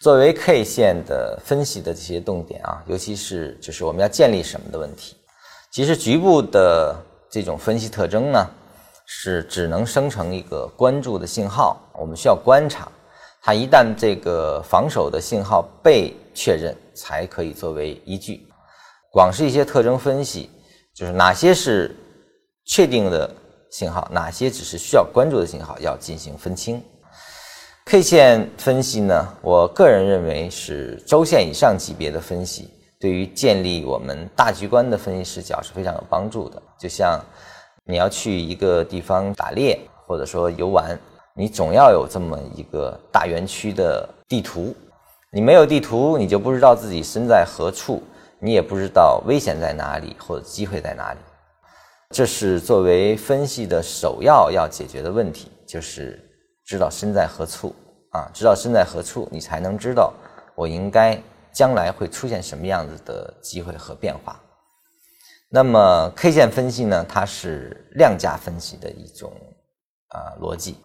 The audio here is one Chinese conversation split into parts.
作为 K 线的分析的这些动点啊，尤其是就是我们要建立什么的问题，其实局部的这种分析特征呢，是只能生成一个关注的信号，我们需要观察它，一旦这个防守的信号被确认，才可以作为依据。光是一些特征分析，就是哪些是确定的信号，哪些只是需要关注的信号，要进行分清。K 线分析呢，我个人认为是周线以上级别的分析，对于建立我们大局观的分析视角是非常有帮助的。就像你要去一个地方打猎，或者说游玩，你总要有这么一个大园区的地图。你没有地图，你就不知道自己身在何处，你也不知道危险在哪里或者机会在哪里。这是作为分析的首要要解决的问题，就是。知道身在何处啊？知道身在何处，你才能知道我应该将来会出现什么样子的机会和变化。那么 K 线分析呢？它是量价分析的一种啊逻辑。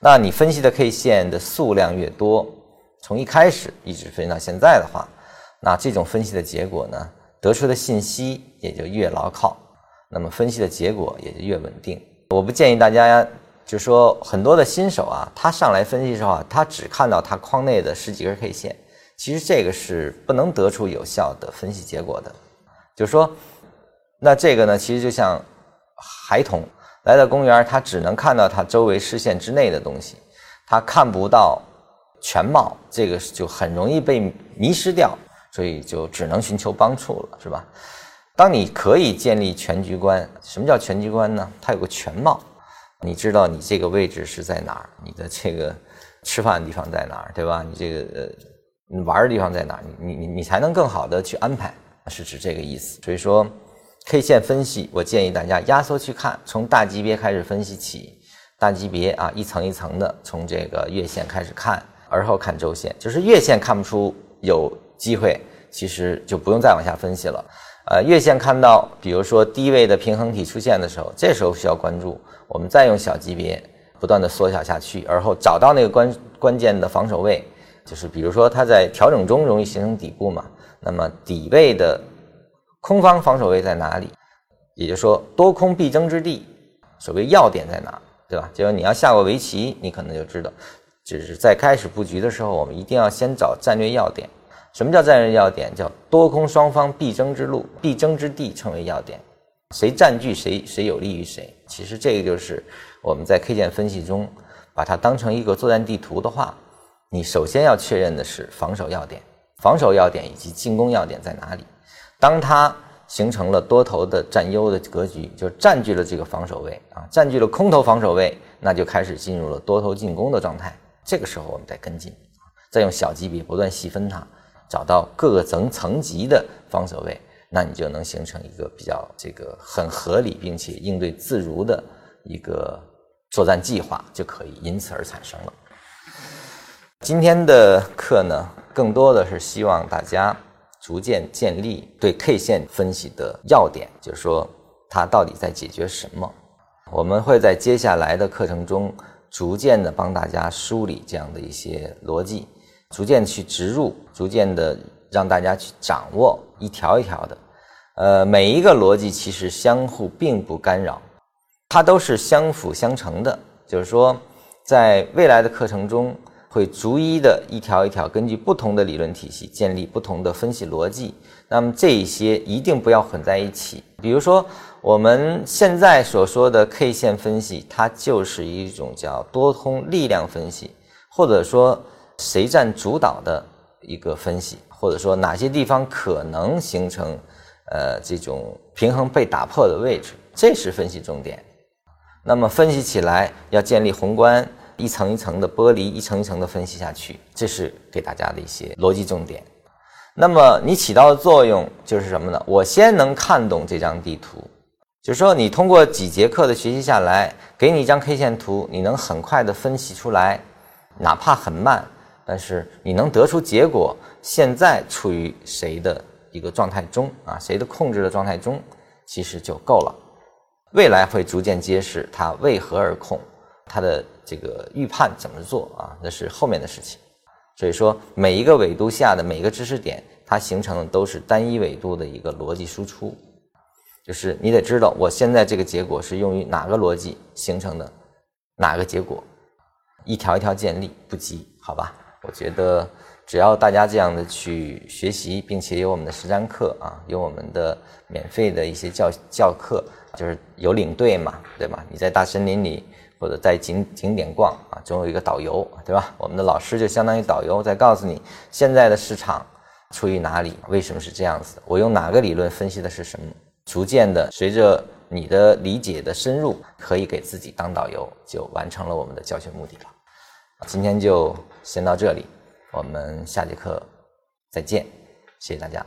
那你分析的 K 线的数量越多，从一开始一直分析到现在的话，那这种分析的结果呢，得出的信息也就越牢靠，那么分析的结果也就越稳定。我不建议大家。就说很多的新手啊，他上来分析的时候啊，他只看到他框内的十几根 K 线，其实这个是不能得出有效的分析结果的。就说，那这个呢，其实就像孩童来到公园，他只能看到他周围视线之内的东西，他看不到全貌，这个就很容易被迷失掉，所以就只能寻求帮助了，是吧？当你可以建立全局观，什么叫全局观呢？它有个全貌。你知道你这个位置是在哪儿？你的这个吃饭的地方在哪儿，对吧？你这个呃玩的地方在哪儿？你你你你才能更好的去安排，是指这个意思。所以说，K 线分析，我建议大家压缩去看，从大级别开始分析起，大级别啊，一层一层的，从这个月线开始看，而后看周线。就是月线看不出有机会，其实就不用再往下分析了。呃，月线看到，比如说低位的平衡体出现的时候，这时候需要关注。我们再用小级别不断的缩小下去，而后找到那个关关键的防守位，就是比如说它在调整中容易形成底部嘛，那么底位的空方防守位在哪里？也就是说多空必争之地，所谓要点在哪，对吧？就是你要下过围棋，你可能就知道，只是在开始布局的时候，我们一定要先找战略要点。什么叫战略要点？叫多空双方必争之路、必争之地，称为要点。谁占据谁，谁有利于谁？其实这个就是我们在 K 线分析中把它当成一个作战地图的话，你首先要确认的是防守要点、防守要点以及进攻要点在哪里。当它形成了多头的占优的格局，就占据了这个防守位啊，占据了空头防守位，那就开始进入了多头进攻的状态。这个时候我们再跟进，再用小级别不断细分它。找到各个层层级的防守位，那你就能形成一个比较这个很合理并且应对自如的一个作战计划，就可以因此而产生了。今天的课呢，更多的是希望大家逐渐建立对 K 线分析的要点，就是说它到底在解决什么。我们会在接下来的课程中逐渐的帮大家梳理这样的一些逻辑。逐渐去植入，逐渐的让大家去掌握一条一条的，呃，每一个逻辑其实相互并不干扰，它都是相辅相成的。就是说，在未来的课程中，会逐一的一条一条根据不同的理论体系建立不同的分析逻辑。那么这一些一定不要混在一起。比如说我们现在所说的 K 线分析，它就是一种叫多空力量分析，或者说。谁占主导的一个分析，或者说哪些地方可能形成呃这种平衡被打破的位置，这是分析重点。那么分析起来要建立宏观，一层一层的剥离，一层一层的分析下去，这是给大家的一些逻辑重点。那么你起到的作用就是什么呢？我先能看懂这张地图，就是说你通过几节课的学习下来，给你一张 K 线图，你能很快的分析出来，哪怕很慢。但是你能得出结果，现在处于谁的一个状态中啊？谁的控制的状态中，其实就够了。未来会逐渐揭示它为何而控，它的这个预判怎么做啊？那是后面的事情。所以说，每一个纬度下的每一个知识点，它形成的都是单一纬度的一个逻辑输出，就是你得知道我现在这个结果是用于哪个逻辑形成的，哪个结果，一条一条建立不急，好吧？我觉得只要大家这样的去学习，并且有我们的实战课啊，有我们的免费的一些教教课，就是有领队嘛，对吧？你在大森林里。或者在景景点逛啊，总有一个导游，对吧？我们的老师就相当于导游，在告诉你现在的市场处于哪里，为什么是这样子？我用哪个理论分析的是什么？逐渐的，随着你的理解的深入，可以给自己当导游，就完成了我们的教学目的了。今天就先到这里，我们下节课再见，谢谢大家。